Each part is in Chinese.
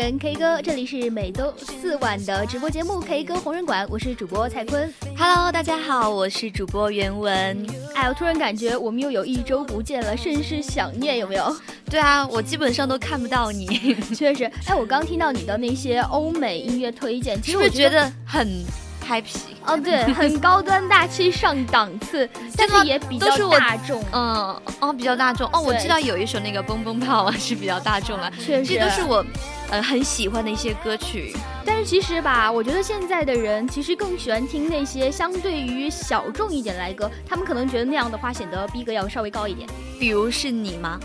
人 K 歌，这里是每周四晚的直播节目 K 歌红人馆，我是主播蔡坤。Hello，大家好，我是主播袁文。哎，我突然感觉我们又有一周不见了，甚是想念，有没有？对啊，我基本上都看不到你。确实，哎，我刚听到你的那些欧美音乐推荐，其实我觉得很。嗨皮哦，对，很高端大气上档次，但是也比较大众，嗯，哦，比较大众哦。我知道有一首那个蹦蹦炮是比较大众了，确实，这都是我呃很喜欢的一些歌曲。但是其实吧，我觉得现在的人其实更喜欢听那些相对于小众一点来歌，他们可能觉得那样的话显得逼格要稍微高一点。比如是你吗？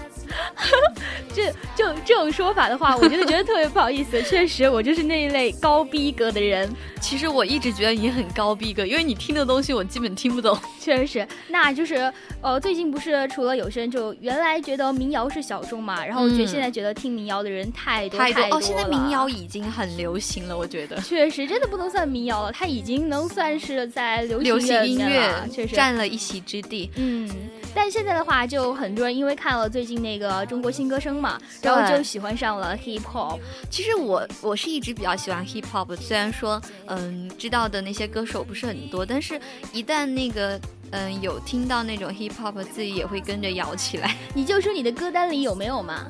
这就这种说法的话，我觉得觉得特别不好意思。确实，我就是那一类高逼格的人。其实我一直觉得你很高逼格，因为你听的东西我基本听不懂。确实，那就是呃，最近不是除了有些人就原来觉得民谣是小众嘛，然后我觉得现在觉得听民谣的人太多太多哦。现在民谣已经很流行了，我觉得。确实，真的不能算民谣了，它已经能算是在流行音乐确实占了一席之地。嗯，但现在的话，就很多人因为看了最近那个中国新歌声嘛，然后就喜欢上了 hip hop。其实我我是一直比较喜欢 hip hop，虽然说嗯知道的那些歌手不是很多，但是一旦那个嗯有听到那种 hip hop，自己也会跟着摇起来。你就说你的歌单里有没有嘛？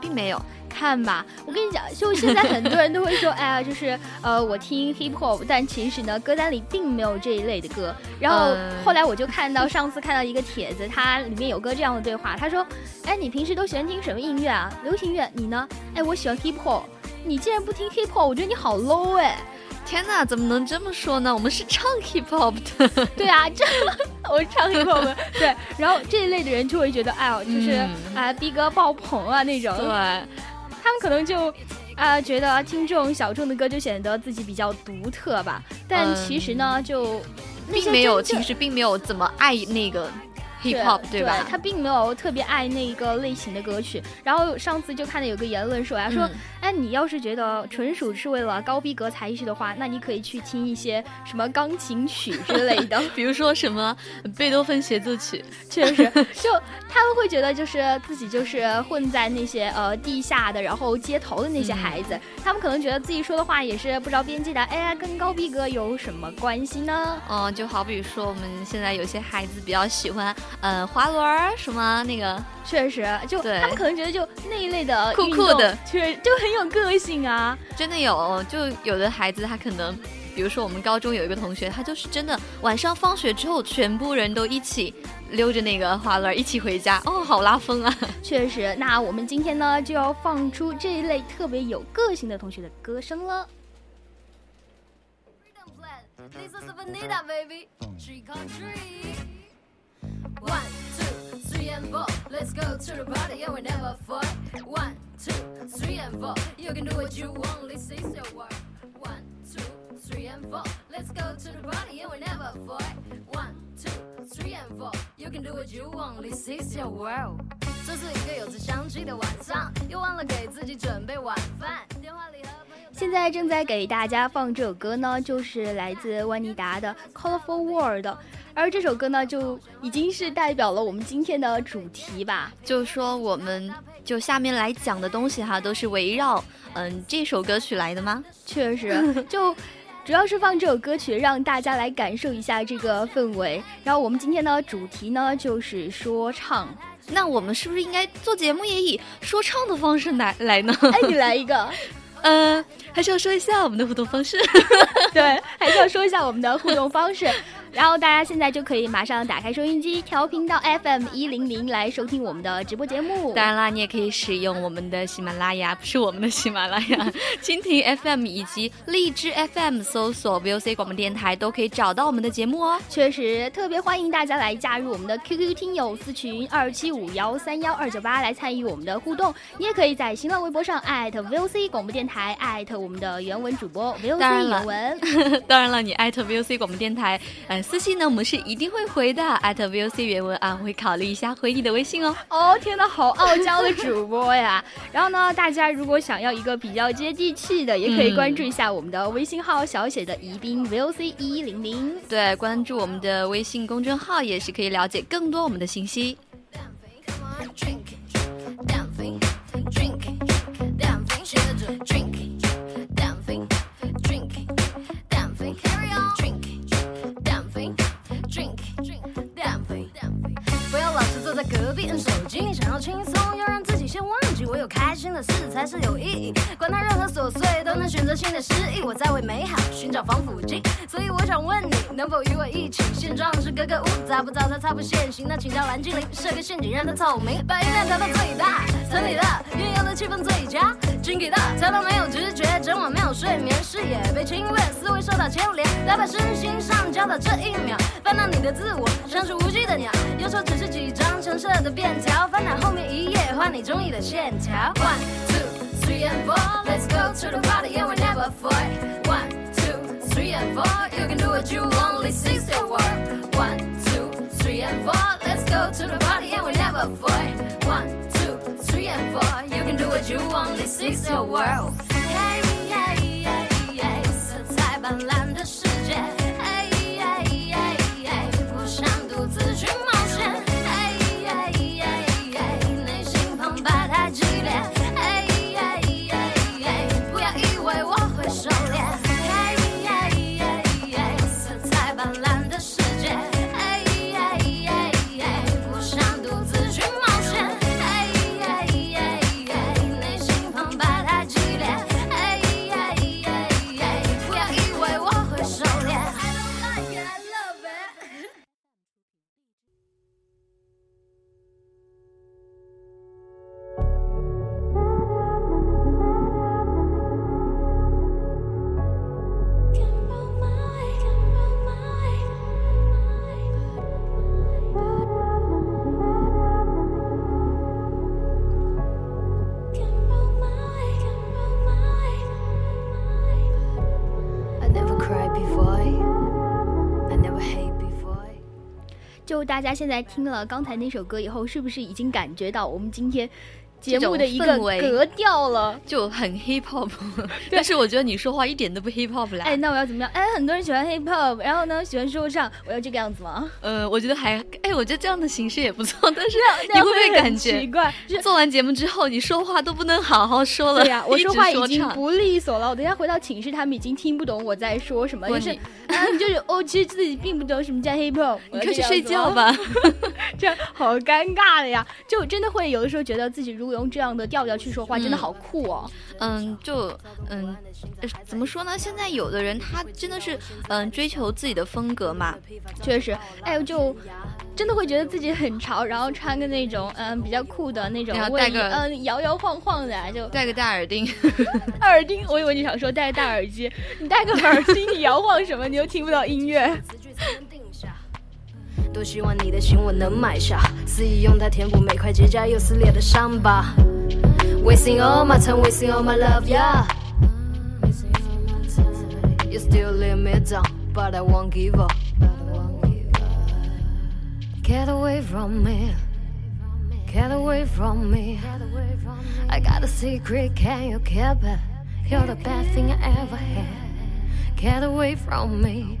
并没有。看吧，我跟你讲，就现在很多人都会说，哎呀，就是呃，我听 hip hop，但其实呢，歌单里并没有这一类的歌。然后后来我就看到上次看到一个帖子，它里面有个这样的对话，他说，哎，你平时都喜欢听什么音乐啊？流行乐，你呢？哎，我喜欢 hip hop。你竟然不听 hip hop，我觉得你好 low 哎！天哪，怎么能这么说呢？我们是唱 hip hop 的。对啊，这 我唱 hip hop 的。对，然后这一类的人就会觉得，哎呦，就是啊，逼格爆棚啊那种。对。他们可能就，啊，觉得听这种小众的歌就显得自己比较独特吧。但其实呢，就并没有，其实并没有怎么爱那个。Hip hop 对吧？他并没有特别爱那个类型的歌曲。然后上次就看到有个言论说呀，说，哎，你要是觉得纯属是为了高逼格才去的话，那你可以去听一些什么钢琴曲之类的，比如说什么贝多芬协奏曲。确实，就他们会觉得就是自己就是混在那些呃地下的，然后街头的那些孩子，他们可能觉得自己说的话也是不着边际的。哎呀，跟高逼格有什么关系呢？嗯，就好比说我们现在有些孩子比较喜欢。嗯，滑轮儿什么那个，确实，就他们可能觉得就那一类的酷酷的，确就很有个性啊。真的有，就有的孩子他可能，比如说我们高中有一个同学，他就是真的晚上放学之后，全部人都一起溜着那个滑轮一起回家，哦，好拉风啊。确实，那我们今天呢就要放出这一类特别有个性的同学的歌声了。One, two, three and four. Let's go to the party and we never fight. One, two, three and four. You can do what you want, this is your world. One, two, three and four. Let's go to the party and we never fight. One, two, three and four. You can do what you want, this is your world. 这是一个有着香气的晚上，又忘了给自己准备晚饭。电话里和朋友。 现在正在给大家放这首歌呢，就是来自万妮达的《Colorful World》。而这首歌呢，就已经是代表了我们今天的主题吧。就是说，我们就下面来讲的东西哈，都是围绕嗯这首歌曲来的吗？确实，就主要是放这首歌曲，让大家来感受一下这个氛围。然后我们今天的主题呢，就是说唱。那我们是不是应该做节目也以说唱的方式来来呢？哎，你来一个。嗯，还是要说一下我们的互动方式。对，还是要说一下我们的互动方式。然后大家现在就可以马上打开收音机，调频到 FM 一零零来收听我们的直播节目。当然啦，你也可以使用我们的喜马拉雅，不是我们的喜马拉雅，蜻蜓 FM 以及荔枝 FM 搜索 VOC 广播电台都可以找到我们的节目哦。确实，特别欢迎大家来加入我们的 QQ 听友私群二七五幺三幺二九八来参与我们的互动。你也可以在新浪微博上艾特 VOC 广播电台，艾特我们的原文主播 VOC 原文。当然了，你艾特 VOC 广播电台，嗯。私信呢，我们是一定会回的。艾特 VOC 原文啊，会考虑一下回你的微信哦。哦，天呐，好傲娇的主播呀！然后呢，大家如果想要一个比较接地气的，也可以关注一下我们的微信号，小写的宜宾 VOC 一零零。对，关注我们的微信公众号也是可以了解更多我们的信息。在隔壁摁手机，你想要轻松，要让自己先忘记。我有开心的事才是有意义，管他任何琐碎，都能选择性的失忆。我在为美好寻找防腐剂，所以我想问你，能否与我一起？现状是格格巫，找不着它，它不现形。那请叫蓝精灵设个陷阱，让它透明，把音量调到最大。村里的运用的气氛最佳，Jinky 的他都没有直觉，整晚没有睡眠，视野被侵略，思维受到牵连，来把身心上交到这一秒，翻到你的自我，像是无惧的鸟，右手只是几张。橙色的便条，翻到后面一页，换你中意的线条。One, two, three and four, let's go to the party and we never fight. One, two, three and four, you can do what you only see your work. One, two, three and four, let's go to the party and we never fight. One, two, three and four, you can do what you only see your world. Hey, hey, hey, hey, 色彩斑斓 大家现在听了刚才那首歌以后，是不是已经感觉到我们今天？节目的一个格调了，就很 hip hop，但是我觉得你说话一点都不 hip hop 啦。哎，那我要怎么样？哎，很多人喜欢 hip hop，然后呢，喜欢说唱，我要这个样子吗？呃，我觉得还，哎，我觉得这样的形式也不错。但是你会不会感觉奇怪？做完节目之后，你说话都不能好好说了。对呀，我说话已经不利索了。我等下回到寝室，他们已经听不懂我在说什么。就是就是哦，其实自己并不懂什么叫 hip hop。你快去睡觉吧，这样好尴尬的呀。就真的会有的时候觉得自己如果用这样的调。调去说话真的好酷哦，嗯，就嗯，怎么说呢？现在有的人他真的是嗯追求自己的风格嘛，确实，哎，就真的会觉得自己很潮，然后穿个那种嗯比较酷的那种卫衣，嗯摇摇晃晃的，就戴个大耳钉，耳钉，我以为你想说戴大耳机，你戴个耳机你摇晃什么？你又听不到音乐。多希望你的心我能买下，肆意用它填补每块结痂又撕裂的伤疤。Wasting all my time, wasting all my love, yeah. You still let me down, but I won't give up. Get away from me, get away from me. I got a secret, can you keep it? You're the best thing I ever had. Get away from me,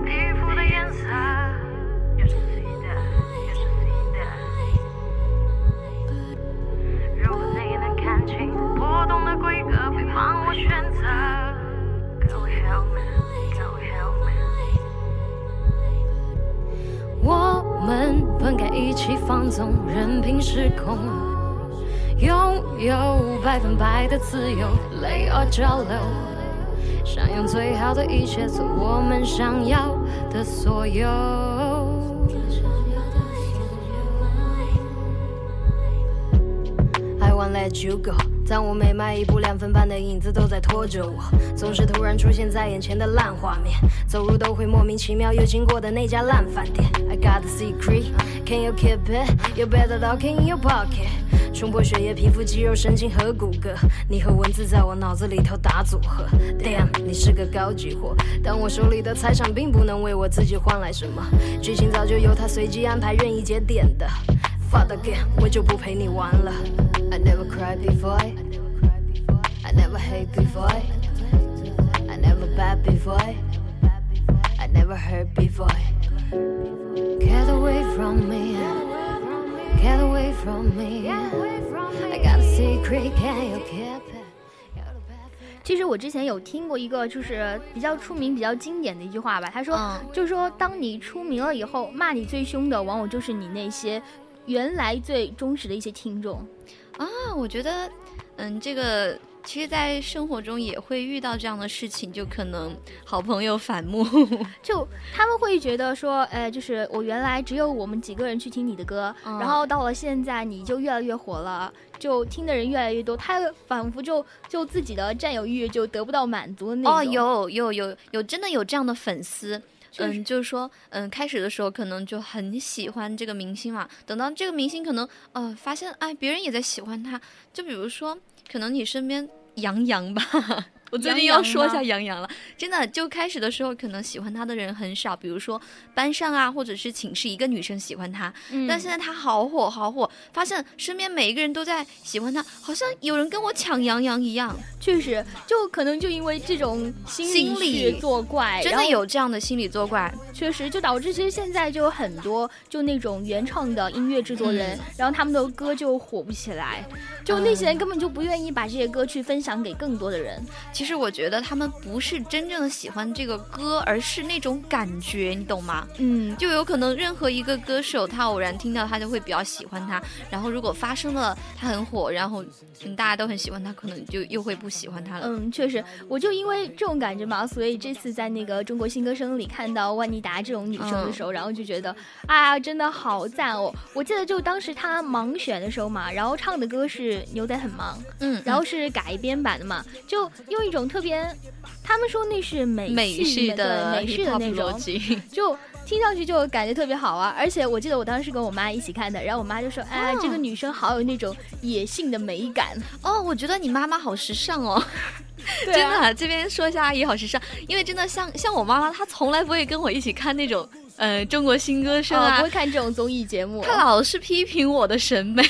纵，任凭时空，拥有百分百的自由，Lay or 交流，想用最好的一切做我们想要的所有。I won't let you go。当我每迈一步，两分半的影子都在拖着我，总是突然出现在眼前的烂画面，走路都会莫名其妙又经过的那家烂饭店。I got a secret, can you keep it? You better lock it in your pocket。冲破血液、皮肤、肌肉、神经和骨骼，你和文字在我脑子里头打组合。Damn，你是个高级货，但我手里的财产并不能为我自己换来什么，剧情早就由他随机安排、任意节点的。Fuck again，我就不陪你玩了。I never cried before. I never hate before. I never bad before. I never hurt before. Get away from me. Get away from me. I got a secret, can you keep it? 其实我之前有听过一个，就是比较出名、比较经典的一句话吧。他说，嗯就是说，当你出名了以后，骂你最凶的，往往就是你那些原来最忠实的一些听众。啊，我觉得，嗯，这个其实，在生活中也会遇到这样的事情，就可能好朋友反目。就他们会觉得说，哎，就是我原来只有我们几个人去听你的歌，嗯然后到了现在你就越来越火了，就听的人越来越多，他仿佛就就自己的占有欲就得不到满足的那种。哦，有有有有，真的有这样的粉丝。嗯，就是说，嗯，开始的时候可能就很喜欢这个明星嘛，等到这个明星可能呃发现，哎，别人也在喜欢他，就比如说，可能你身边杨洋吧，我最近要说一下杨洋了，真的，就开始的时候可能喜欢他的人很少，比如说班上啊，或者是寝室一个女生喜欢他，嗯但现在他好火好火，发现身边每一个人都在喜欢他，好像有人跟我抢杨洋一样，确实，就可能就因为这种心心理作怪，真的有这样的心理作怪。确实就导致其实现在就有很多就那种原创的音乐制作人，嗯然后他们的歌就火不起来，就那些人根本就不愿意把这些歌去分享给更多的人。其实我觉得他们不是真正的喜欢这个歌，而是那种感觉，你懂吗？嗯，就有可能任何一个歌手，他偶然听到他就会比较喜欢他，然后如果发生了他很火，然后嗯大家都很喜欢他，可能就又会不喜欢他了。嗯，确实，我就因为这种感觉嘛，所以这次在那个中国新歌声里看到万妮达这种女生的时候，然后就觉得，啊，真的好赞哦！我记得就当时她盲选的时候嘛，然后唱的歌是《牛仔很忙》，嗯，然后是改编版的嘛，就用一种特别，他们说那是美美式式的美式的那种就听上去就感觉特别好啊！而且我记得我当时是跟我妈一起看的，然后我妈就说：“哎，这个女生好有那种野性的美感。哦，我觉得你妈妈好时尚哦。对真啊的，这边说一下阿姨好时尚，因为真的像像我妈妈，她从来不会跟我一起看那种呃中国新歌声哦，啊不会，看这种综艺节目，她老是批评我的审美。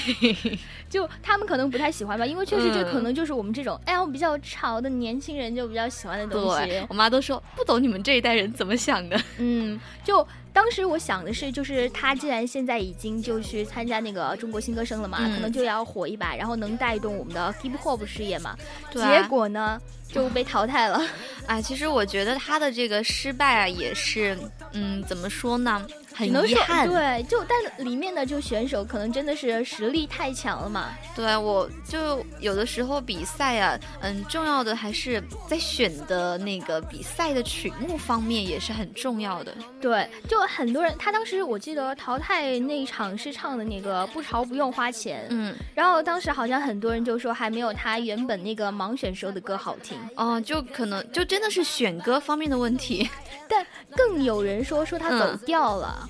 就他们可能不太喜欢吧，因为确实这嗯可能就是我们这种、哎呀比较潮的年轻人就比较喜欢的东西对。我妈都说不懂你们这一代人怎么想的。嗯，就当时我想的是，就是他既然现在已经就去参加那个中国新歌声了嘛，嗯可能就要火一把，然后能带动我们的 hip hop 事业嘛。对啊结果呢就被淘汰了。啊，其实我觉得他的这个失败啊，也是，嗯，怎么说呢，很遗憾。对，就但里面的就选手可能真的是实力太强了嘛。对，我就有的时候比赛啊，嗯，重要的还是在选的那个比赛的曲目方面也是很重要的。对，就很多人，他当时我记得淘汰那一场是唱的那个不潮不用花钱，嗯，然后当时好像很多人就说还没有他原本那个盲选时候的歌好听，哦，就可能就真的是选歌方面的问题，但更有人说说他走嗯调了。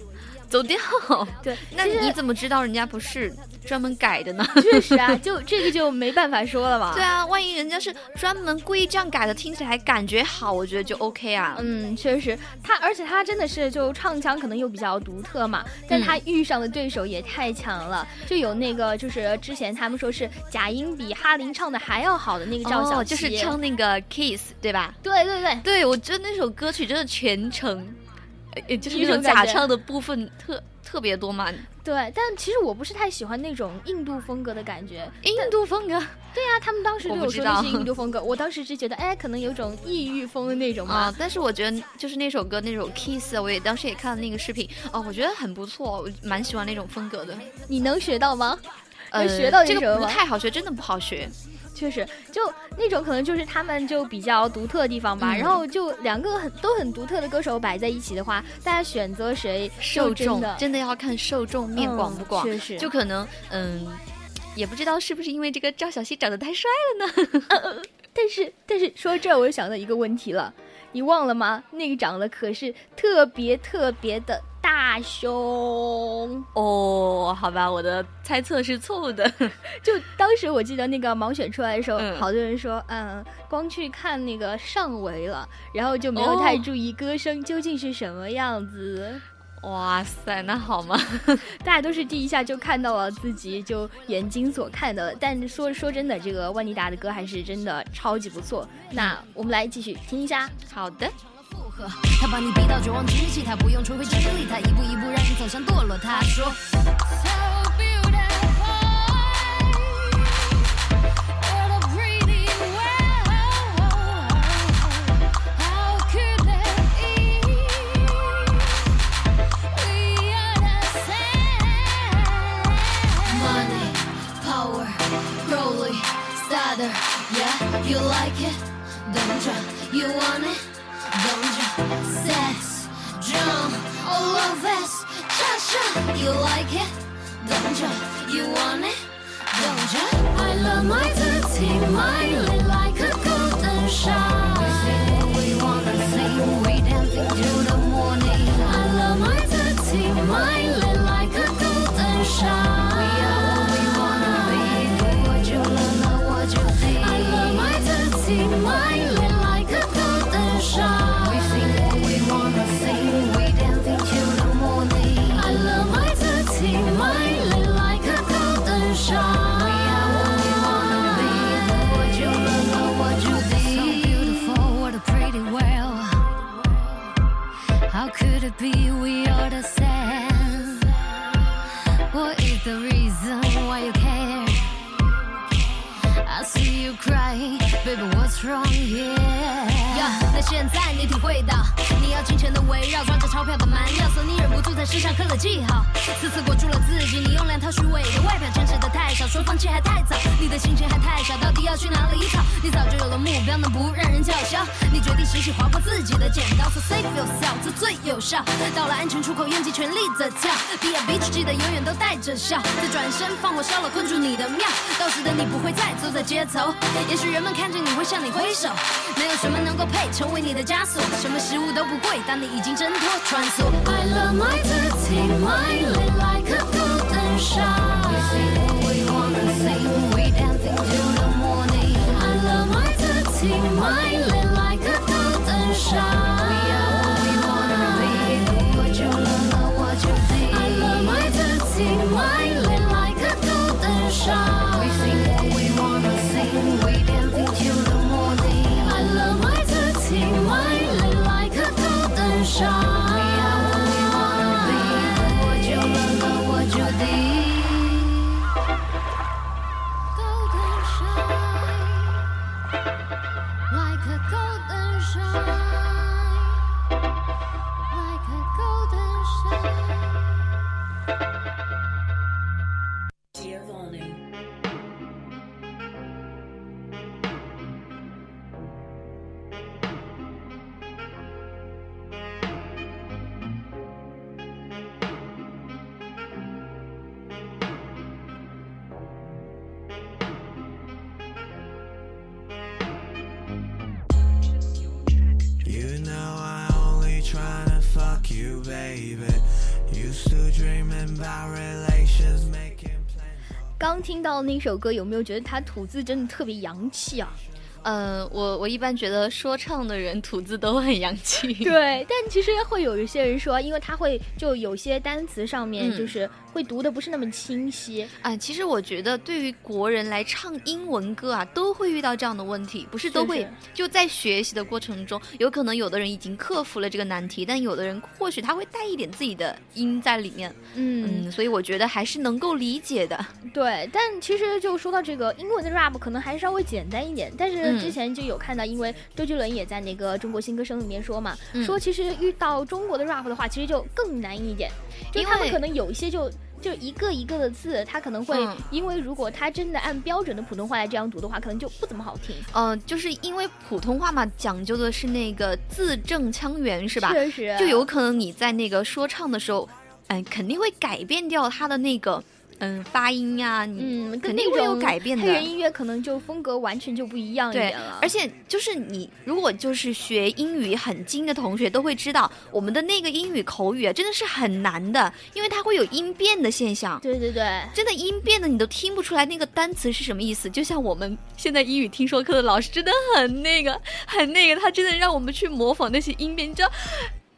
走调。对，那你怎么知道人家不是专门改的呢？确实啊，就这个就没办法说了嘛。对啊，万一人家是专门故意这样改的，听起来感觉好，我觉得就 OK 啊。嗯，确实，他而且他真的是就唱腔可能又比较独特嘛，但嗯他遇上的对手也太强了，就有那个就是之前他们说是假音比哈林唱的还要好的那个赵小哦，琪，就是唱那个 Kiss 对吧？对对对，对，我觉得那首歌曲真的全程，呃，就是那种假唱的部分特特别多嘛。对，但其实我不是太喜欢那种印度风格的感觉。印度风格，对呀、他们当时对我不知道我说那是印度风格，我当时是觉得，哎，可能有种异域风的那种嘛。啊，但是我觉得就是那首歌那首 Kiss，啊我也当时也看了那个视频，哦，我觉得很不错，我蛮喜欢那种风格的。你能学到吗？呃，学到这个不太好学，真的不好学。确实，就那种可能就是他们就比较独特的地方吧。嗯然后就两个很都很独特的歌手摆在一起的话，大家选择谁受众真的要看受众面广不广，嗯确实就可能嗯。也不知道是不是因为这个赵小西长得太帅了呢？但是但是说到这儿，我又想到一个问题了，你忘了吗？那个长得可是特别特别的大胸。哦，好吧，我的猜测是错误的。就当时我记得那个盲选出来的时候，嗯好多人说，嗯，光去看那个上围了，然后就没有太哦注意歌声究竟是什么样子。哇塞，那好吗？大家都是第一下就看到了自己就眼睛所看的，但说说真的，这个万妮达的歌还是真的超级不错。那我们来继续听一下。好的，把你逼到绝望之际，他不用吹灰之力，他一步一步让你走向堕落。他说。太小，到底要去哪里逃？你早就有了目标，能不让人叫嚣？你决定洗洗划破自己的剪刀，so save yourself，这最有效。到了安全出口，用尽全力的跳，be a bitch，记得永远都带着笑，再转身放火烧了困住你的庙，到时的你不会再走在街头，也许人们看见你会向你挥手，没有什么能够配成为你的枷锁，什么食物都不贵，当你已经挣脱穿梭。I love my dirty mind like a golden shower. Bye. You, baby. Used to dreaming about relations, making plans. 刚听到那首歌，有没有觉得他吐字真的特别洋气啊？呃，我我一般觉得说唱的人吐字都很洋气。对，但其实会有一些人说，因为他会就有些单词上面嗯就是会读的不是那么清晰。啊，其实我觉得对于国人来唱英文歌啊，都会遇到这样的问题，不是都会是就在学习的过程中，有可能有的人已经克服了这个难题，但有的人或许他会带一点自己的音在里面，嗯，嗯，所以我觉得还是能够理解的。对。但其实就说到这个英文的 rap，可能还稍微简单一点。但是嗯之前就有看到，因为周杰伦也在那个中国新歌声里面说嘛，嗯说其实遇到中国的 rap 的话，其实就更难一点，就他们可能有一些就。就一个一个的字，他可能会嗯因为如果他真的按标准的普通话来这样读的话，可能就不怎么好听，呃，就是因为普通话嘛，讲究的是那个字正腔圆，是吧？确实就有可能你在那个说唱的时候，嗯、肯定会改变掉它的那个嗯发音呀、你嗯，肯定会有改变的。黑人音乐可能就风格完全就不一样一点了，，而且就是你如果就是学英语很精的同学都会知道，我们的那个英语口语啊真的是很难的，因为它会有音变的现象。对对对，真的音变的你都听不出来那个单词是什么意思，就像我们现在英语听说课的老师真的很那个，很那个，他真的让我们去模仿那些音变，你知道，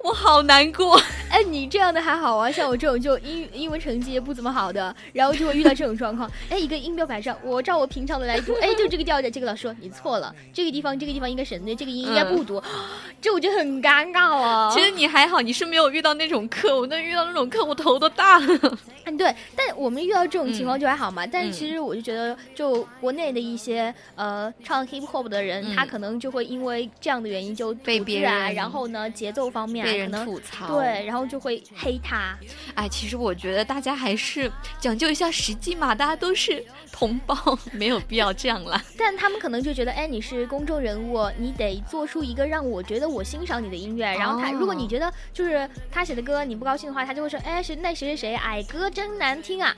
我好难过。哎，你这样的还好啊，像我这种就英英文成绩也不怎么好的，然后就会遇到这种状况。哎，一个音标摆上，我照我平常的来读，哎，就这个调调，这个老师说你错了，这个地方这个地方应该省略，这个音应该不读，这我就很尴尬啊。其实你还好，你是没有遇到那种课，我那遇到那种课我头都大了。嗯，对，但我们遇到这种情嗯况就还好嘛。但是其实我就觉得，就国内的一些呃唱 hip hop 的人，嗯他可能就会因为这样的原因就被别人然后呢节奏方面啊被人吐槽对，然后就会黑他。哎，其实我觉得大家还是讲究一下实际嘛，大家都是同胞，没有必要这样啦。但他们可能就觉得，哎，你是公众人物，你得做出一个让我觉得我欣赏你的音乐。然后他，如果你哦觉得就是他写的歌你不高兴的话，他就会说，哎，谁那谁谁谁，哎，歌真难听啊。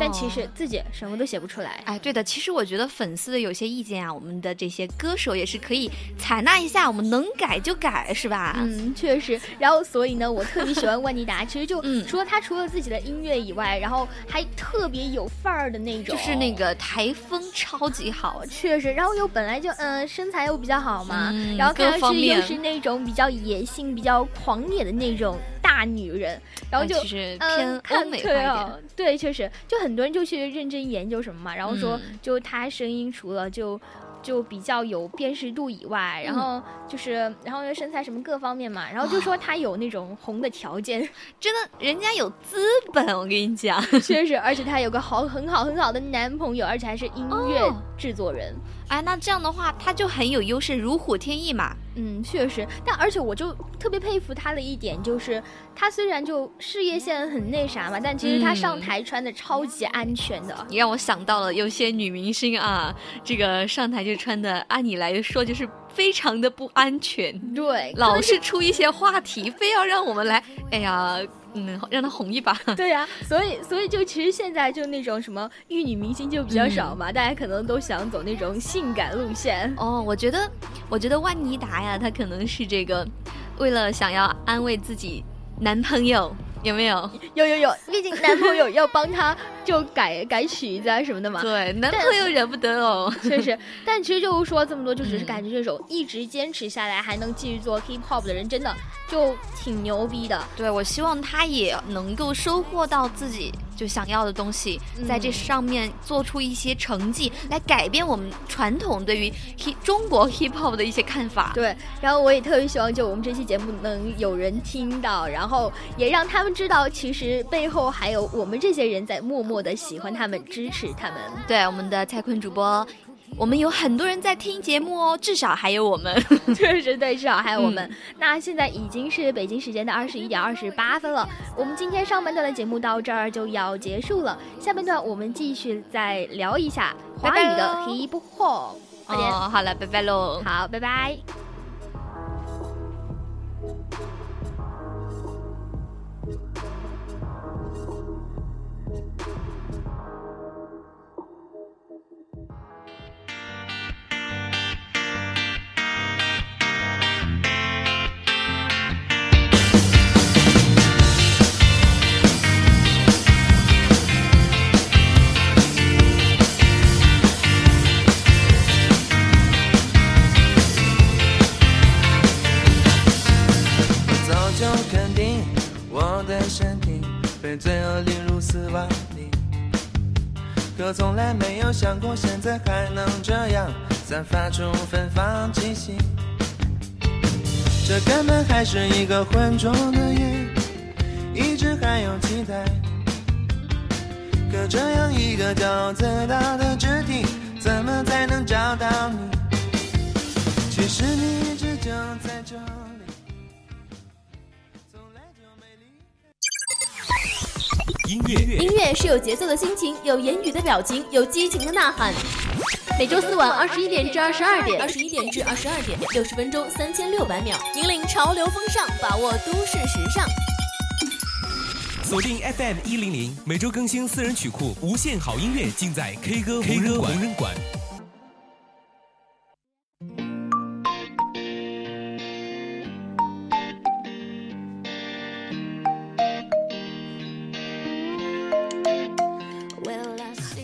但其实自己什么都写不出来。哎，对的，其实我觉得粉丝的有些意见啊，我们的这些歌手也是可以采纳一下，我们能改就改，是吧？嗯，确实。然后，所以呢，我特别喜欢万妮达。其实就嗯除了他除了自己的音乐以外，然后还特别有范儿的那种，就是那个台风超级好，确实，然后又本来就嗯、身材又比较好嘛，嗯然后看各上去又是那种比较野性、比较狂野的那种大女人，然后就、偏欧美化一点。对确实，就很多人就去认真研究什么嘛，然后说嗯就她声音除了就。就比较有辨识度以外，然后就是，然后身材什么各方面嘛，然后就说他有那种红的条件，真的，人家有资本，我跟你讲。确 实，而且他有个好很好很好的男朋友，而且还是音乐哦制作人。哎，那这样的话，他就很有优势，如虎添翼嘛。嗯，确实，但而且我就特别佩服他的一点就是，他虽然就事业线很那啥嘛，但其实他上嗯台穿的超级安全的。你让我想到了有些女明星啊，这个上台就穿的，按你来说就是非常的不安全，对，老是出一些话题，非要让我们来，哎呀，嗯，让他红一把。对呀、所以所以就其实现在就那种什么玉女明星就比较少嘛，大家可能都想走那种性感路线。哦，我觉得，我觉得万妮达呀，她可能是这个，为了想要安慰自己男朋友，有没有？有有有，毕竟男朋友要帮他就改改曲子啊什么的嘛。对，男朋友惹不得哦。确实，但其实就是说这么多，就只是嗯感觉这种一直坚持下来还能继续做 hip hop 的人，真的就挺牛逼的。对，我希望他也能够收获到自己就想要的东西，在这嗯上面做出一些成绩，来改变我们传统对于 hip 中国 hip hop 的一些看法。对，然后我也特别希望，就我们这期节目能有人听到，然后也让他们知道，其实背后还有我们这些人在默默的喜欢他们、支持他们。对，我们的蔡坤主播，我们有很多人在听节目哦，至少还有我们。确实对，至少还有我们。嗯那现在已经是北京时间的二十一点二十八分了，我们今天上半段的节目到这儿就要结束了，下半段我们继续再聊一下华语的 hip hop。哦，好了，拜拜喽。好，拜拜。散发出芬芳气息。这根本还是一个浑浊的夜，一直还有期待。可这样一个高自大的肢体，怎么才能找到你？其实你一直就在这里，从来就没离开。音乐音乐是有节奏的心情，有言语的表情，有激情的呐喊。每周四晚二十一点至二十二点，二十一点至二十二点，六十分钟，三千六百秒，引领潮流风尚，把握都市时尚。锁定 FM 一零零，每周更新私人曲库，无限好音乐尽在 K 歌 K 歌无人馆。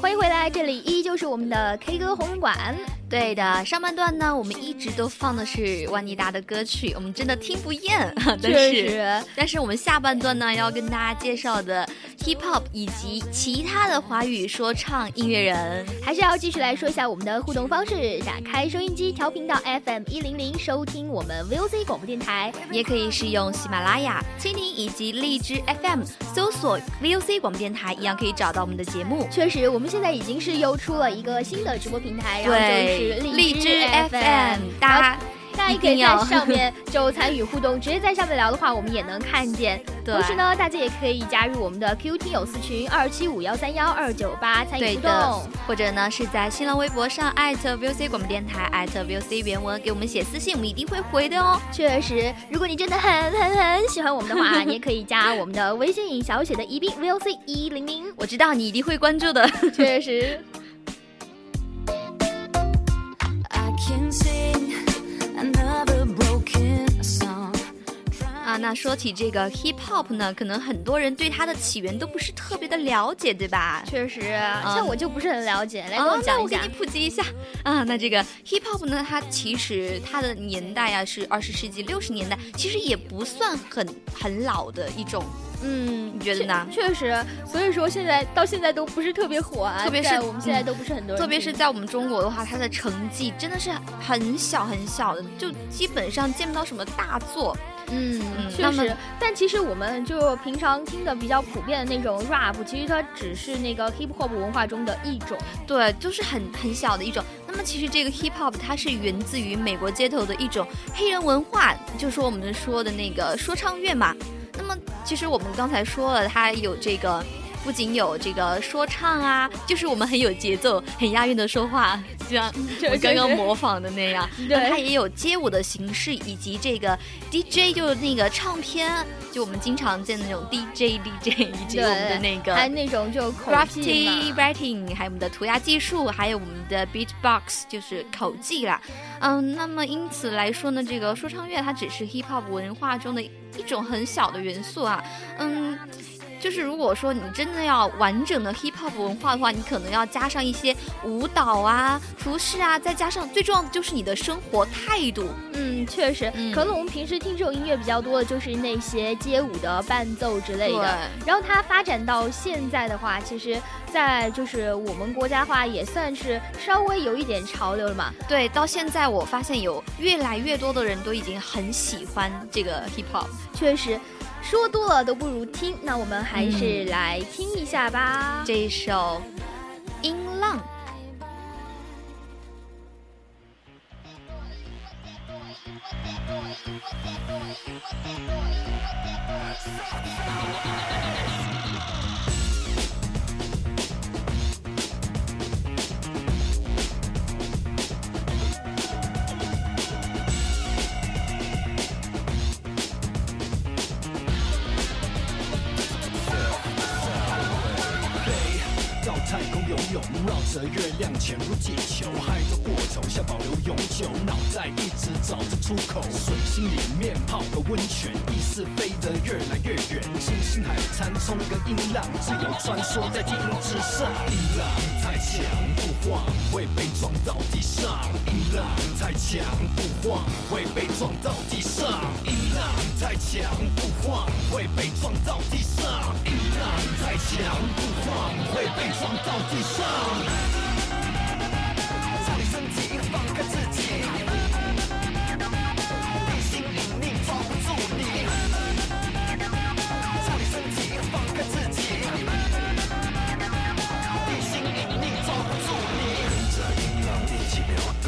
欢迎回来，这里依就是我们的 K 歌红人馆。对的，上半段呢，我们一直都放的是万妮达的歌曲，我们真的听不厌。但是，确实，但是我们下半段呢，要跟大家介绍的 hip hop 以及其他的华语说唱音乐人，还是要继续来说一下我们的互动方式。打开收音机，调频到 FM 一零零，收听我们 VOC 广播电台。也可以是用喜马拉雅、蜻蜓以及荔枝 FM 搜索 VOC 广播电台，一样可以找到我们的节目。确实，我们现在已经是又出了一个新的直播平台，然后就是对，荔枝 FM，大家大家可以在上面 就参与互动，直接在上面聊的话，我们也能看见。同时呢，大家也可以加入我们的 QQ 听友私群二七五幺三幺二九八参与互动。，或者呢是在新浪微博上艾特 VOC 广播电台艾特 VOC 原文给我们写私信，我们一定会回的哦。确实，如果你真的很很很喜欢我们的话，你 也可以加我们的微信小写的宜宾 VOC 一零零。我知道你一定会关注的。确实，啊，那说起这个 hip hop 呢，可能很多人对它的起源都不是特别的了解，对吧？确实，像我就不是很了解，来我讲一下那我给你。普及一下啊。那这个 hip hop 呢，它其实它的年代啊是二十世纪六十年代，其实也不算很很老的一种。嗯，你觉得呢确确实，所以说现在到现在都不是特别火啊，特别是在我们现在都不是很多人听，特别是在我们中国的话，它的成绩真的是很小很小的，就基本上见不到什么大作。嗯，确实，但其实我们就平常听的比较普遍的那种 rap，其实它只是那个 hip hop 文化中的一种。对，就是很很小的一种。那么其实这个 hip hop 它是源自于美国街头的一种黑人文化，就是我们说的那个说唱乐嘛。那么其实我们刚才说了，它有这个。不仅有这个说唱啊，就是我们很有节奏、很押韵的说话，就像我刚刚模仿的那样。对那它也有街舞的形式，以及这个 DJ 就是那个唱片，就我们经常见的那种 DJ DJ，以及我们的那个还有那种就口技 graffiti 嘛。writing，还有我们的涂鸦技术，还有我们的 beatbox，就是口技啦。嗯，那么因此来说呢，这个说唱乐它只是 hip hop 文化中的一种很小的元素啊。嗯。就是如果说你真的要完整的 hip hop 文化的话，你可能要加上一些舞蹈啊、服饰啊，再加上最重要的就是你的生活态度。嗯，确实，嗯可能我们平时听这种音乐比较多的就是那些街舞的伴奏之类的。然后它发展到现在的话，其实，在就是我们国家的话，也算是稍微有一点潮流了嘛。对，到现在我发现有越来越多的人都已经很喜欢这个 hip hop。确实，说多了都不如听。那我们还是来听一下吧。这首《音浪》。月亮潜入地球，嗨着过头，想保留永久，脑袋一直找着出口，水星里。面泡个温泉，意识飞得越来越远，星星海参冲个音浪，自由穿梭在地球之上，音浪太强不晃，会被撞到地上，音浪太强不晃，会被撞到地上，音浪太强不晃，会被撞到地上，强不晃，会被撞到地上。抽离身体，放开自己，地心引力抓不住你。抽离身体，放开自己，地心引力抓不住你。跟着音浪一起流动，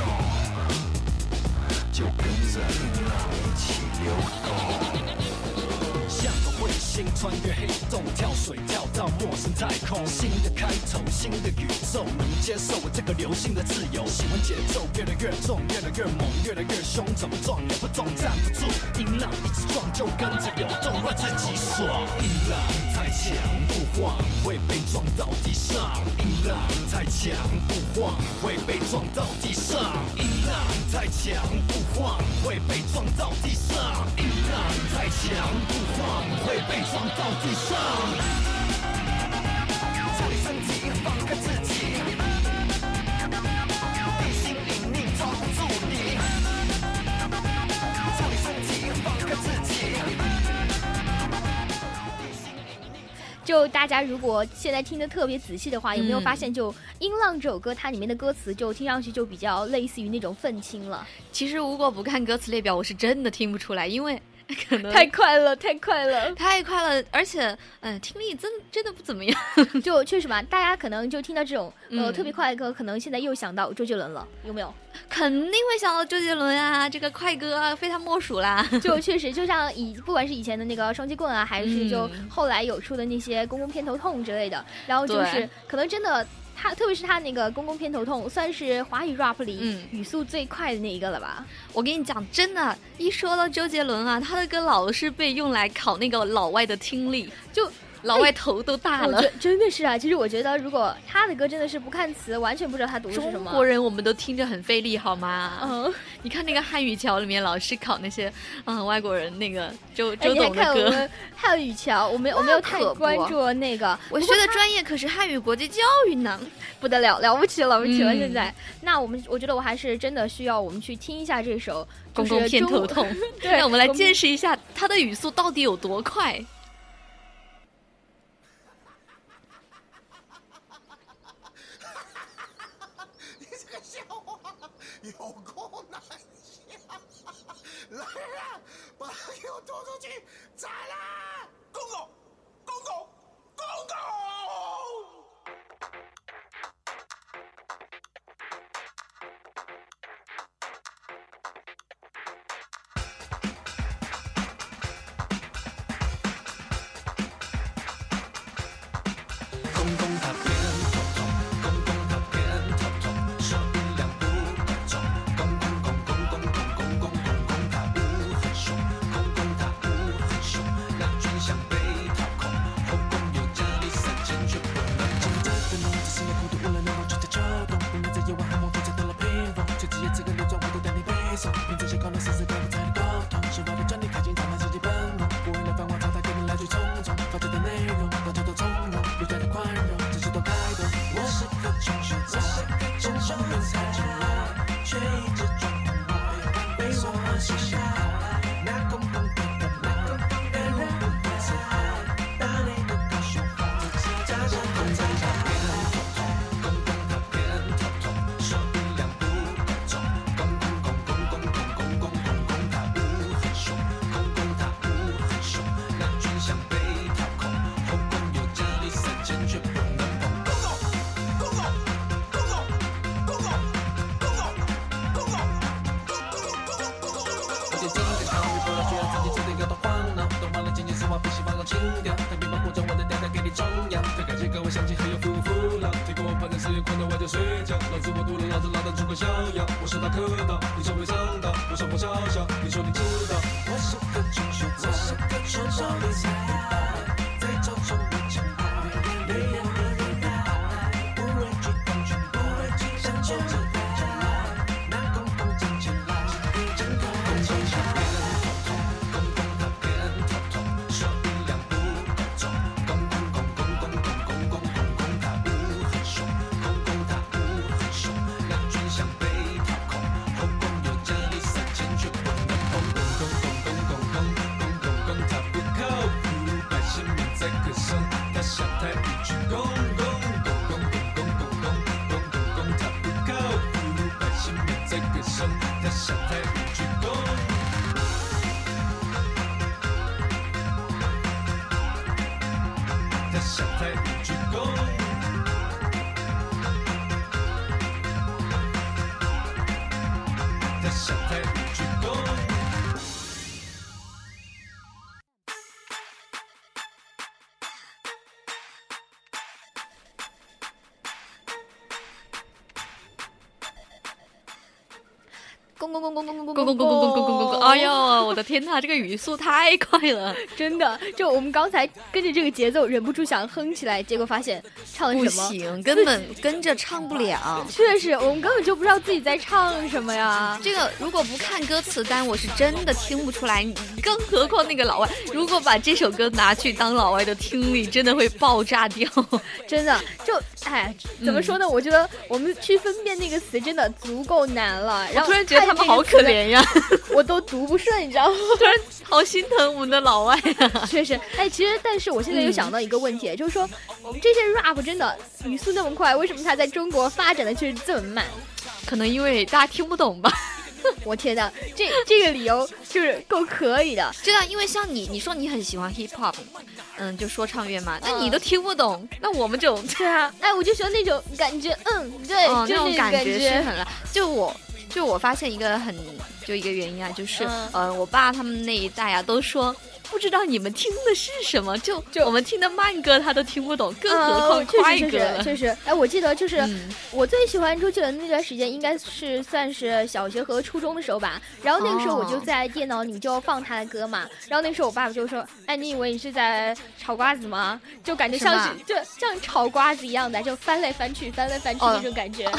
就跟着音浪一起流动。像个彗星穿越黑洞，跳水到陌生太空。新的开头，新的宇宙，能接受我这个流星的自由。喜欢节奏越来越重，越来越猛，越来越凶，怎么撞也不撞，站不住。音浪一直撞，就跟着流动，让自己爽。音浪太强不晃，会被撞到地上。音浪太强不晃，会被撞到地上。音浪太强不晃，会被撞到地上。音浪太强不晃，会被撞到地上。抽离身体，放开自己，地心引力抓不住你。抽离身体，放开自己。就大家如果现在听得特别仔细的话，有没有嗯发现，就《音浪》这首歌，它里面的歌词就听上去就比较类似于那种愤青了，其实如果不看歌词列表，我是真的听不出来，因为 可能太快了，太快了。太快了，而且呃听力真真的不怎么样。就确实嘛，大家可能就听到这种呃、嗯特别快的歌，可能现在又想到周杰伦了，有没有？肯定会想到周杰伦啊，这个快歌啊，非他莫属啦。就确实，就像以不管是以前的那个双截棍啊，还是就嗯后来有出的那些公共偏头痛之类的，然后就是可能真的。他特别是他那个公公偏头痛，算是华语 rap 里嗯语速最快的那一个了吧？我跟你讲，真的，一说到周杰伦啊，他的歌老是被用来考那个老外的听力，就老外头都大了。我觉真的是啊，其实我觉得如果他的歌真的是不看词，完全不知道他读的是什么。中国人我们都听着很费力，好吗？嗯，你看那个汉语桥里面老是考那些嗯外国人那个周哎，周董的歌。看我们汉语桥，我没我没有太关注那个，我学的专业可是汉语国际教育呢。不得了，了不起，了不起了！嗯现在，那我们我觉得我还是真的需要我们去听一下这首公共偏头。痛，让 我们来见识一下他的语速到底有多快。他想在五鞠躬。咣咣咣咣咣咣咣咕咕咕咕咕咕咕咕！哎呦，我的天呐，这个语速太快了，真的，就我们刚才跟着这个节奏，忍不住想哼起来，结果发现唱的不什么？行，根本跟着唱不了。确实，我们根本就不知道自己在唱什么呀。这个如果不看歌词单，我是真的听不出来。更何况那个老外，如果把这首歌拿去当老外的听力，真的会爆炸掉。真的，就哎，怎么说呢？我觉得我们去分辨那个词真的足够难了。然后突然觉得他们好可怜呀，我都读不顺，你知道吗？突然好心疼我们的老外呀。确实，哎，其实但是我现在又想到一个问题，就是说我们这些 rap 真的语速那么快，为什么它在中国发展的却这么慢？可能因为大家听不懂吧。我天呐，这这个理由就是够可以的。真的，因为像你，你说你很喜欢 hip hop，嗯，就说唱乐嘛，那你都听不懂，那我们就对啊，哎，我就喜欢那种感觉，嗯，对，哦，就那种感感觉是很，就我。就我发现一个很就一个原因啊，就是、嗯呃，我爸他们那一代啊，都说不知道你们听的是什么，就就我们听的慢歌他都听不懂，更何况快歌实确实确实，哎，我记得就是、嗯我最喜欢周杰伦那段时间，应该是算是小学和初中的时候吧。然后那个时候我就哦在电脑里就放他的歌嘛。然后那时候我爸爸就说：“哎，你以为你是在炒瓜子吗？就感觉像是就像炒瓜子一样的，就翻来翻去，翻来翻去哦那种感觉。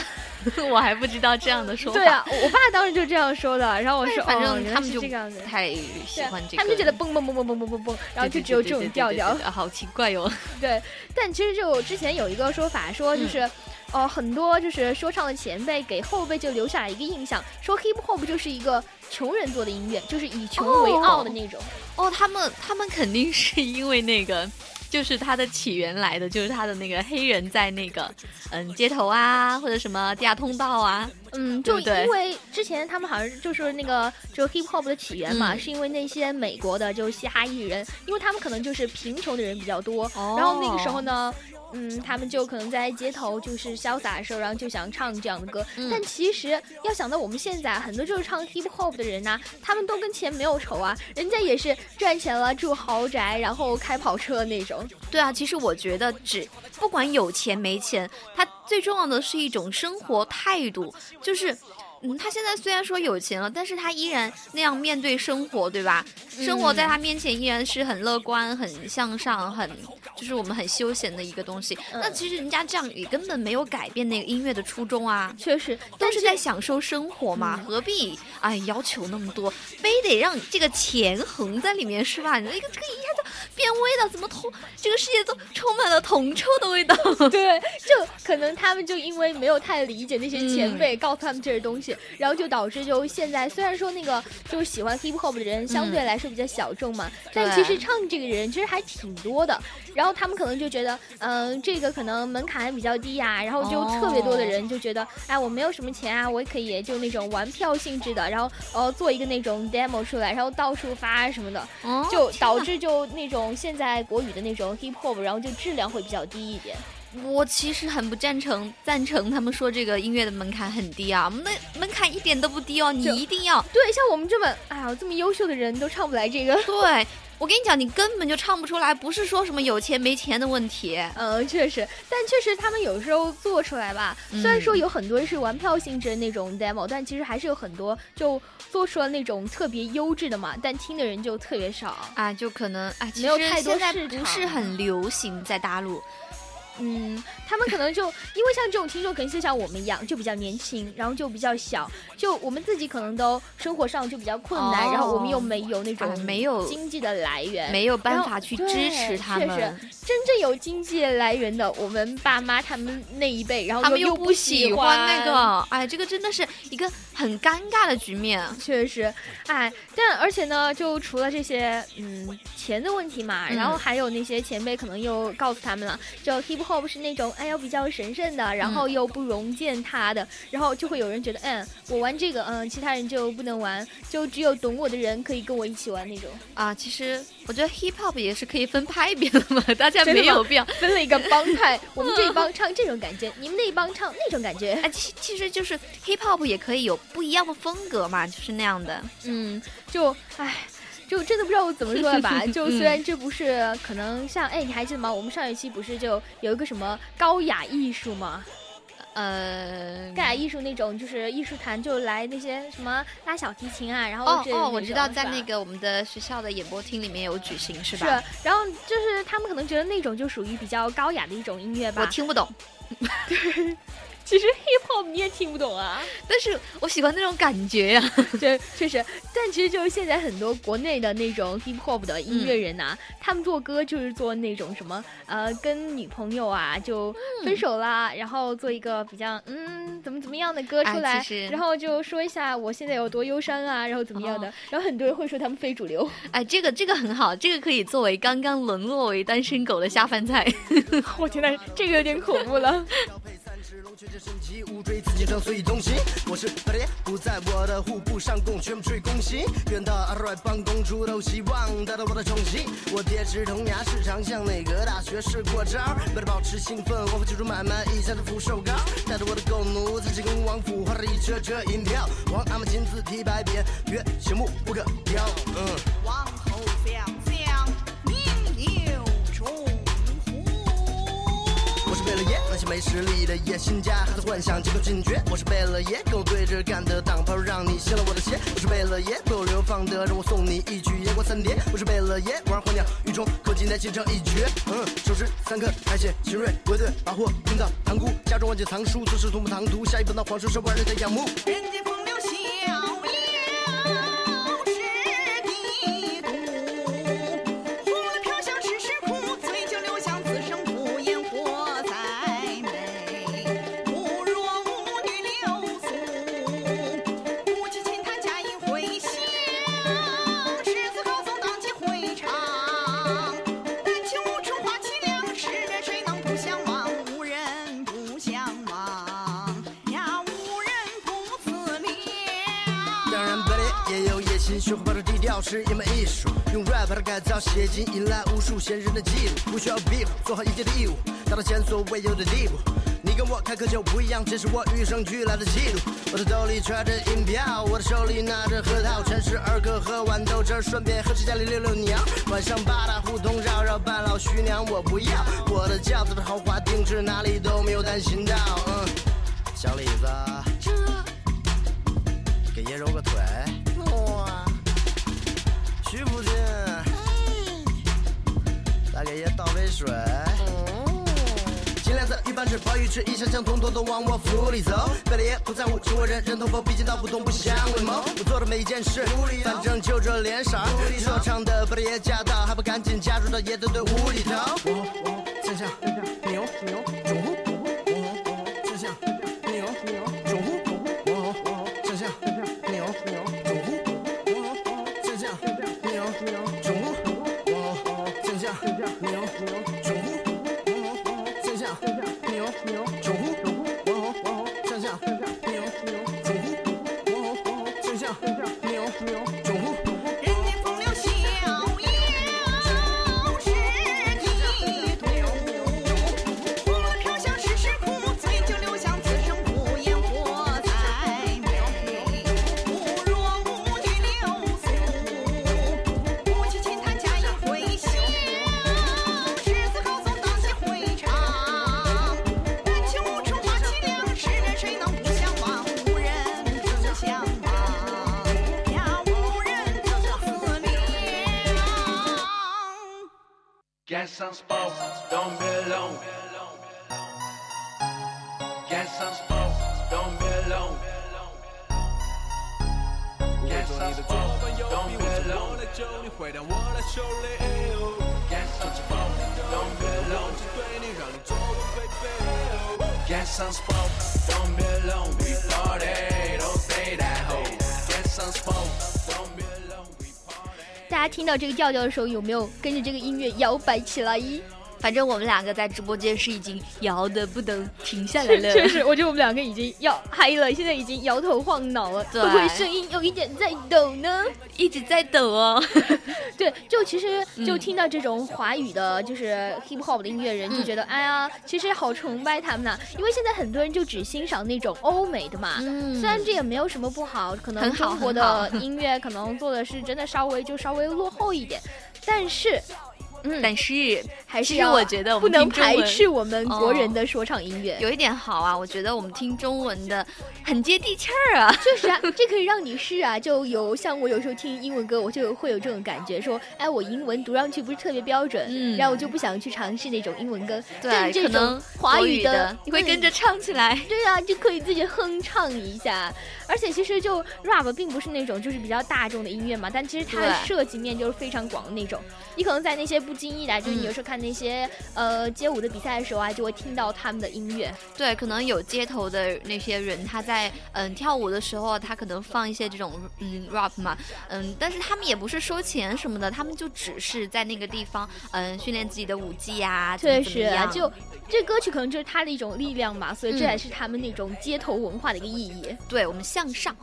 我还不知道这样的说法。对啊，我我爸当时就这样说的。然后我说：“反正他们就是这样子。”太喜欢这个，他们就觉得蹦蹦蹦蹦蹦蹦蹦蹦，然后就只有这种调调好奇怪哟、对，但其实就之前有一个说法说，就是，哦呃，很多就是说唱的前辈给后辈就留下了一个印象，说 hip hop 就是一个穷人做的音乐，就是以穷为傲的那种。哦，他们他们肯定是因为那个，就是它的起源来的，就是他的那个黑人在那个嗯街头啊，或者什么地下通道啊，嗯，就因为之前他们好像就是那个就 hip hop 的起源嘛，嗯是因为那些美国的就嘻哈艺人，因为他们可能就是贫穷的人比较多，哦然后那个时候呢。嗯，他们就可能在街头就是潇洒的时候，然后就想唱这样的歌。嗯但其实要想到我们现在很多就是唱 hip hop 的人呐、他们都跟钱没有仇啊，人家也是赚钱了，住豪宅，然后开跑车那种。对啊，其实我觉得只不管有钱没钱，他最重要的是一种生活态度，就是。嗯，他现在虽然说有钱了，但是他依然那样面对生活，对吧？生活在他面前依然是很乐观、很向上、很就是我们很休闲的一个东西。那其实人家这样也根本没有改变那个音乐的初衷啊，确实，都是在享受生活嘛，何必哎要求那么多，非得让这个钱横在里面是吧？你这个这个一下就变味了，怎么同这个世界都充满了铜臭的味道？对，就可能他们就因为没有太理解那些前辈告诉他们这些东西，然后就导致就现在虽然说那个就是喜欢 hip hop 的人相对来说比较小众嘛，但其实唱这个人其实还挺多的。然后他们可能就觉得，嗯、这个可能门槛还比较低呀、然后就特别多的人就觉得，哎，我没有什么钱啊，我也可以就那种玩票性质的，然后呃做一个那种 demo 出来，然后到处发什么的，哦就导致就那种现在国语的那种 hip hop，然后就质量会比较低一点。我其实很不赞成赞成他们说这个音乐的门槛很低啊，那门槛一点都不低哦，你一定要对，像我们这么哎呀这么优秀的人都唱不来这个。对。我跟你讲，你根本就唱不出来，不是说什么有钱没钱的问题。嗯，确实，但确实他们有时候做出来吧，虽然说有很多是玩票性质的那种 demo，但其实还是有很多就做出了那种特别优质的嘛，但听的人就特别少。啊，就可能啊，其实没有太多现在不是很流行在大陆。嗯，他们可能就因为像这种听众，可能就像我们一样，就比较年轻，然后就比较小，就我们自己可能都生活上就比较困难，哦然后我们又没有那种、啊没有经济的来源，没有办法去支持他们确实，真正有经济来源的，我们爸妈他们那一辈，然后他们又不喜欢那个，哎，这个真的是一个很尴尬的局面。确实，哎，但而且呢，就除了这些，嗯，钱的问题嘛，嗯然后还有那些前辈可能又告诉他们了，就 hip hop 是那种哎呀比较神圣的，然后又不容践踏的，然后就会有人觉得，嗯，我玩这个，嗯，其他人就不能玩，就只有懂我的人可以跟我一起玩那种。啊，其实我觉得 hip hop 也是可以分派别的嘛，大家没有必要分了一个帮派，我们这一帮唱这种感觉，你们那一帮唱那种感觉。哎，其其实就是 hip hop 也可以有不一样的风格嘛，就是那样的。嗯，就唉。就真的不知道我怎么说了吧？就虽然这不是可能像哎，你还记得吗？我们上一期不是就有一个什么高雅艺术吗？呃，高雅艺术那种就是艺术团就来那些什么拉小提琴啊，然后哦哦，我知道在那个我们的学校的演播厅里面有举行是吧？是，然后就是他们可能觉得那种就属于比较高雅的一种音乐吧。我听不懂。其实 hip hop 你也听不懂啊，但是我喜欢那种感觉呀，这确实。但其实就是现在很多国内的那种 hip hop 的音乐人呐，他们做歌就是做那种什么呃，跟女朋友啊就分手啦，然后做一个比较嗯怎么怎么样的歌出来，然后就说一下我现在有多忧伤啊，然后怎么样的，然后很多人会说他们非主流。哎，这个这个很好，这个可以作为刚刚沦落为单身狗的下饭菜。我天呐，这个有点恐怖了。全身神奇，无追自己正随意东西。我是大爹，不在我的户部上供，全部吹恭喜。愿他二外帮公出头，希望得到我的宠幸。我爹是铜牙，时常向那个大学士过招，为了保持兴奋，我会记住满满一箱的福寿膏。带着我的狗奴，在进攻王府，花了一车车银票。皇阿玛亲自提百遍，越醒目不可雕。嗯，王侯将相宁有种。贝勒爷，那些没实力的野心家还在幻想急功近绝。我是贝勒爷，跟我对着干的挡炮让你掀了我的鞋。我是贝勒爷，不流放的让我送你一曲夜光三叠。我是贝勒爷，玩火鸟雨中，可今天形成一绝。嗯，手持三颗海线新锐，卫队把货运到塘沽，家中万卷藏书，自是从不唐突。下一本到皇书是万人的仰慕。写进，引来无数闲人的记录。不需要 beef，做好一切的义务，达到前所未有的地步。你跟我开口就不一样，这是我与生俱来的气度。我的兜里揣着银票，我的手里拿着核桃，全是儿歌和豌豆汁，顺便和家里溜溜娘。晚上八大胡同绕绕，半老徐娘我不要。我的轿子的豪华定制，哪里都没有担心到。嗯，小李子，这给爷揉个腿。水。金链子一般是跑鱼吃，一箱箱统统都往我府里走。贝勒爷不在乎请我人人头佛，毕竟道不同不相为谋。我做的每一件事，反正就这脸色。说唱的贝勒爷驾到，还不赶紧加入到爷的队伍里头？正向牛牛大家听到这个调调的时候，有没有跟着这个音乐摇摆起来？反正我们两个在直播间是已经摇的不能停下来了。确实，我觉得我们两个已经要嗨了，现在已经摇头晃脑了，对会不会声音有一点在抖呢？一直在抖哦。对，就其实就嗯听到这种华语的，就是 hip hop 的音乐人，就嗯觉得哎呀，其实好崇拜他们呐，因为现在很多人就只欣赏那种欧美的嘛，嗯虽然这也没有什么不好，可能很好中国的音乐可能做的是真的稍微就稍微落后一点，但是。嗯，但是还是要我觉得我不能排斥我们国人哦的说唱音乐。有一点好啊，我觉得我们听中文的很接地气儿啊。确实啊，这可以让你试啊，就有像我有时候听英文歌，我就会有这种感觉，说，哎，我英文读上去不是特别标准，嗯然后我就不想去尝试那种英文歌。对可能种华语的你会跟着嗯唱起来。对啊，就可以自己哼唱一下。而且其实就 rap 并不是那种就是比较大众的音乐嘛，但其实它的涉及面就是非常广的那种。你可能在那些不经意的，就是你有时候看那些、呃街舞的比赛的时候啊，就会听到他们的音乐。对，可能有街头的那些人，他在嗯跳舞的时候，他可能放一些这种嗯 rap 嘛，嗯，但是他们也不是收钱什么的，他们就只是在那个地方嗯训练自己的舞技呀、怎么确实啊，怎么就这歌曲可能就是他的一种力量嘛，所以这嗯也是他们那种街头文化的一个意义。对我们向上。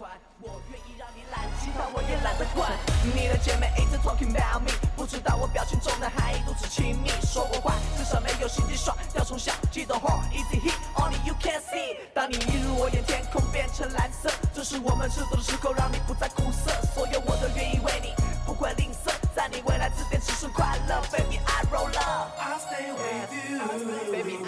其他我也懒得管。你的姐妹一直 talking about me，不知道我表情中的含义，如此亲密。说过话，至少没有心机耍，要从小记得 hard easy hit only you can see。当你一入我眼，天空变成蓝色，这是我们制作的时候，让你不再苦涩。所有我都愿意为你，不会吝啬，在你未来之点只是快乐。Baby I roll up。I stay with you.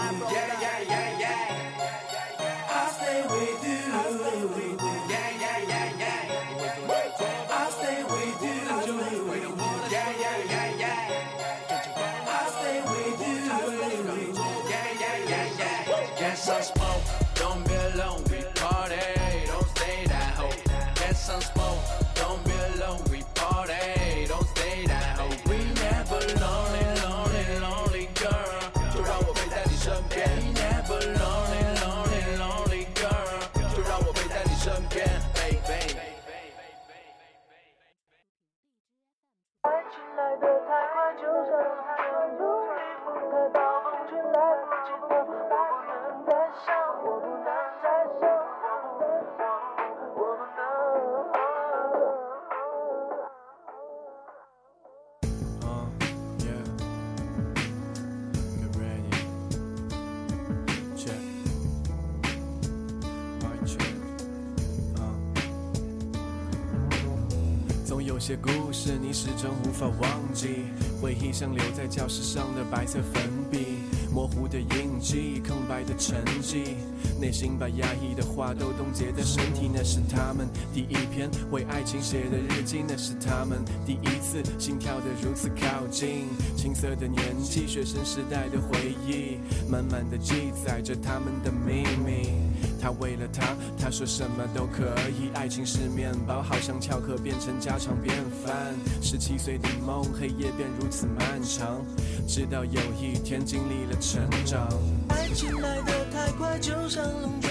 有些故事你始终无法忘记，回忆像留在教室上的白色粉笔，模糊的印记，空白的成绩，内心把压抑的话都冻结在身体。那是他们第一篇为爱情写的日记，那是他们第一次心跳的如此靠近。青涩的年纪，学生时代的回忆，满满的记载着他们的秘密。他为了她，他说什么都可以。爱情是面包，好像巧克变成家常便饭。十七岁的梦，黑夜变如此漫长，直到有一天经历了成长。爱情来得太快，就像龙卷，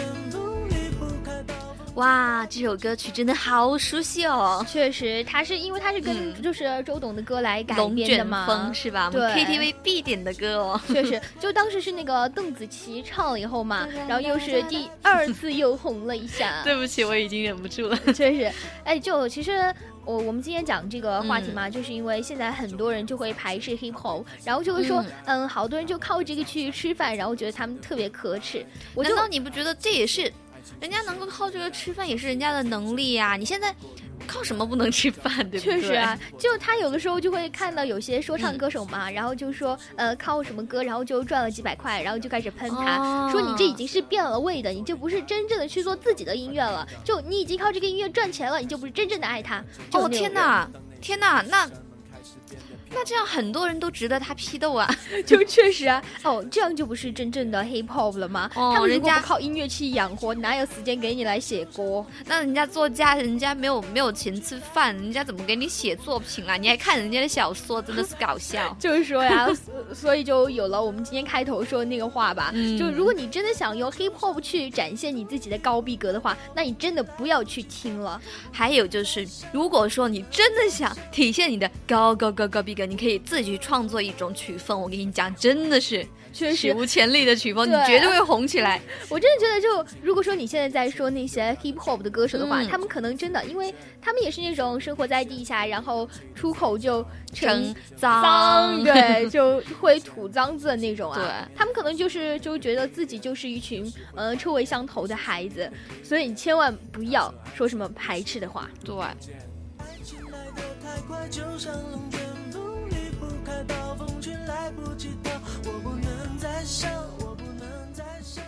哇，这首歌曲真的好熟悉哦！确实，它是因为它是跟嗯就是周董的歌来改编的嘛，风是吧？对 KTV 必点的歌哦。确实，就当时是那个邓紫棋唱了以后嘛，然后又是第二次又红了一下。对不起，我已经忍不住了。确实，哎，就其实我我们今天讲这个话题嗯嘛，就是因为现在很多人就会排斥 hip hop，然后就会说，嗯好多人就靠这个去吃饭，然后觉得他们特别可耻。难道你不觉得这也是人家能够靠这个吃饭，也是人家的能力呀、你现在靠什么不能吃饭，对不对？确实啊，就他有的时候就会看到有些说嗯唱歌手嘛，然后就说呃靠什么歌，然后就赚了几百块，然后就开始喷他，哦说你这已经是变了味的，你就不是真正的去做自己的音乐了，就你已经靠这个音乐赚钱了，你就不是真正的爱他。哦天哪，天哪，那那这样很多人都值得他批斗啊！就确实啊，哦这样就不是真正的 hip hop 了吗？哦他们人家不靠音乐去养活，哪有时间给你来写歌？那人家作家，人家没有没有钱吃饭，人家怎么给你写作品啊？你还看人家的小说，真的是搞笑。就是说呀，所 所以就有了我们今天开头说的那个话吧。嗯就如果你真的想用 hip hop 去展现你自己的高逼格的话，那你真的不要去听了。还有就是，如果说你真的想体现你的高高高高逼格，个，你可以自己去创作一种曲风。我跟你讲，真的是确实史无前例的曲风，你绝对会红起来。我真的觉得就，如果说你现在在说那些 hip hop 的歌手的话，嗯他们可能真的，因为他们也是那种生活在地下，然后出口就成脏，脏对，就会吐脏字的那种啊。对他们可能就是就觉得自己就是一群呃臭味相投的孩子，所以你千万不要说什么排斥的话。对，爱情来得太快，就像龙卷开暴风圈，来不及逃，我不能再想，我不能再想。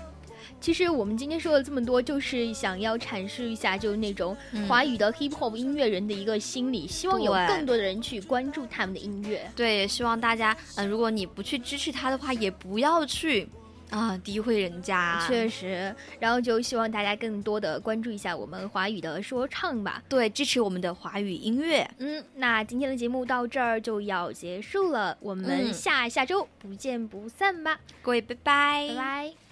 其实我们今天说了这么多，就是想要阐述一下，就是那种嗯华语的 hip hop 音乐人的一个心理，希望有更多的人去关注他们的音乐。对，也希望大家，嗯、如果你不去支持他的话，也不要去啊诋毁人家。确实，然后就希望大家更多的关注一下我们华语的说唱吧。对，支持我们的华语音乐。嗯，那今天的节目到这儿就要结束了，我们嗯下下周不见不散吧，各位，拜拜，拜拜。